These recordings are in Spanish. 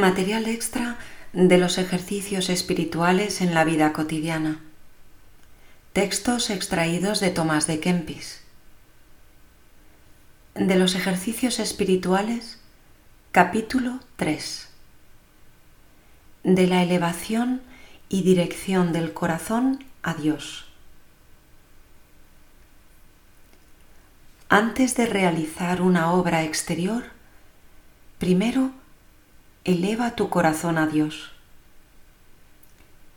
Material extra de los ejercicios espirituales en la vida cotidiana. Textos extraídos de Tomás de Kempis. De los ejercicios espirituales, capítulo 3. De la elevación y dirección del corazón a Dios. Antes de realizar una obra exterior, primero eleva tu corazón a Dios.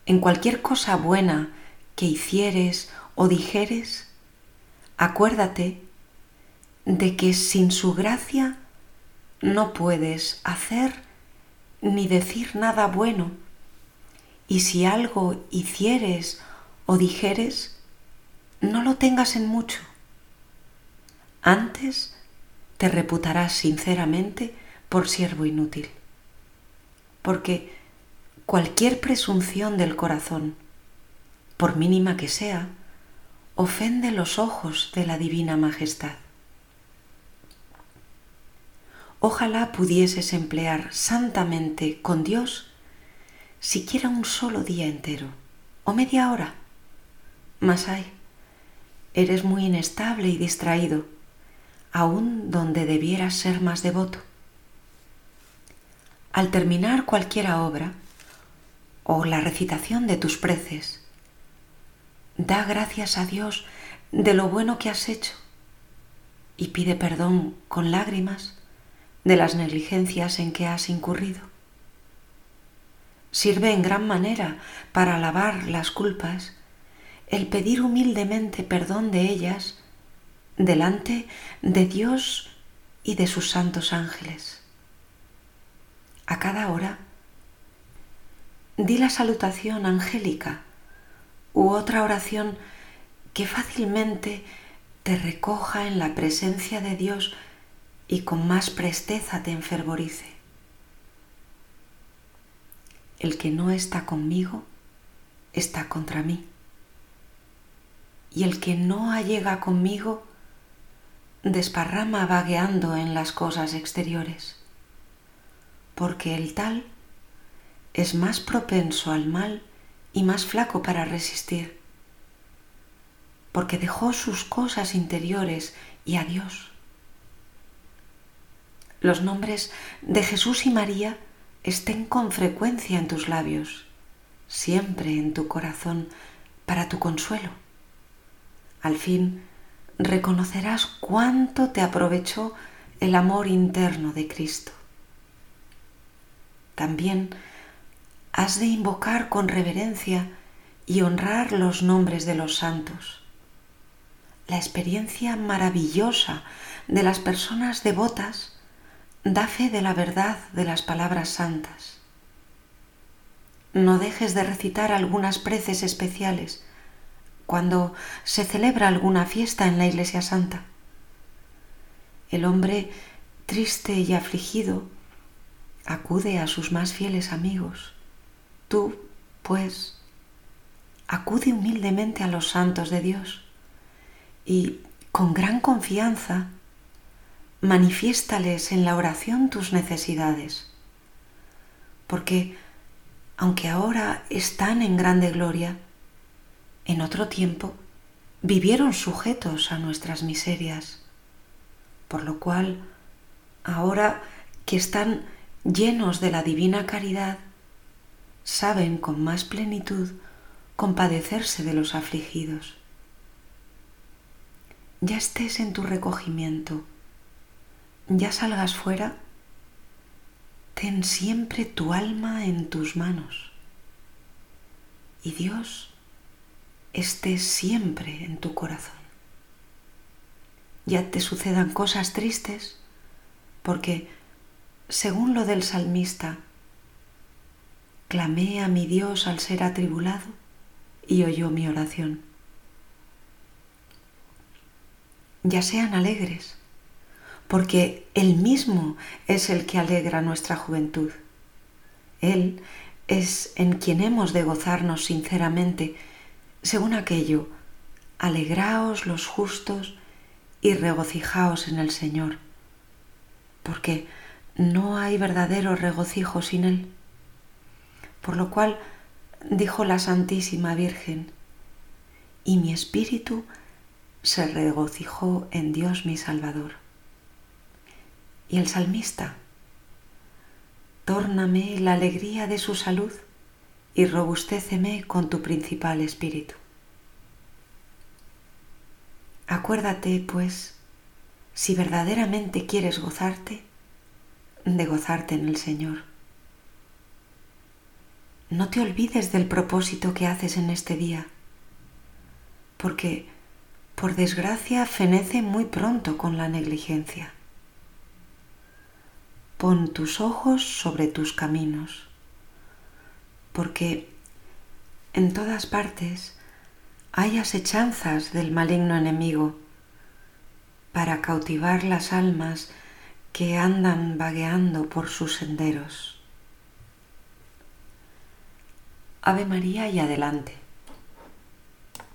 En cualquier cosa buena que hicieres o dijeres, acuérdate de que sin su gracia no puedes hacer ni decir nada bueno, y si algo hicieres o dijeres, no lo tengas en mucho. Antes te reputarás sinceramente por siervo inútil porque cualquier presunción del corazón, por mínima que sea, ofende los ojos de la divina majestad. Ojalá pudieses emplear santamente con Dios siquiera un solo día entero o media hora. Mas hay, eres muy inestable y distraído, aún donde debieras ser más devoto. Al terminar cualquiera obra o la recitación de tus preces, da gracias a Dios de lo bueno que has hecho y pide perdón con lágrimas de las negligencias en que has incurrido. Sirve en gran manera para lavar las culpas el pedir humildemente perdón de ellas delante de Dios y de sus santos ángeles a cada hora, di la salutación angélica u otra oración que fácilmente te recoja en la presencia de Dios y con más presteza te enfervorice. El que no está conmigo está contra mí. Y el que no allega conmigo desparrama vagueando en las cosas exteriores porque el tal es más propenso al mal y más flaco para resistir, porque dejó sus cosas interiores y a Dios. Los nombres de Jesús y María estén con frecuencia en tus labios, siempre en tu corazón, para tu consuelo. Al fin reconocerás cuánto te aprovechó el amor interno de Cristo también has de invocar con reverencia y honrar los nombres de los santos. La experiencia maravillosa de las personas devotas da fe de la verdad de las palabras santas. No dejes de recitar algunas preces especiales cuando se celebra alguna fiesta en la Iglesia Santa. El hombre triste y afligido acude a sus más fieles amigos. Tú, pues, acude humildemente a los santos de Dios y con gran confianza manifiéstales en la oración tus necesidades, porque aunque ahora están en grande gloria, en otro tiempo vivieron sujetos a nuestras miserias, por lo cual ahora que están llenos de la divina caridad, saben con más plenitud compadecerse de los afligidos. Ya estés en tu recogimiento, ya salgas fuera, ten siempre tu alma en tus manos y Dios esté siempre en tu corazón. Ya te sucedan cosas tristes porque según lo del salmista, clamé a mi Dios al ser atribulado y oyó mi oración. Ya sean alegres, porque Él mismo es el que alegra nuestra juventud. Él es en quien hemos de gozarnos sinceramente, según aquello, alegraos los justos y regocijaos en el Señor, porque no hay verdadero regocijo sin él. Por lo cual dijo la Santísima Virgen, y mi espíritu se regocijó en Dios mi Salvador. Y el salmista, tórname la alegría de su salud y robustéceme con tu principal espíritu. Acuérdate, pues, si verdaderamente quieres gozarte, de gozarte en el Señor. No te olvides del propósito que haces en este día, porque, por desgracia, fenece muy pronto con la negligencia. Pon tus ojos sobre tus caminos, porque en todas partes hay asechanzas del maligno enemigo para cautivar las almas que andan vagueando por sus senderos. Ave María y adelante.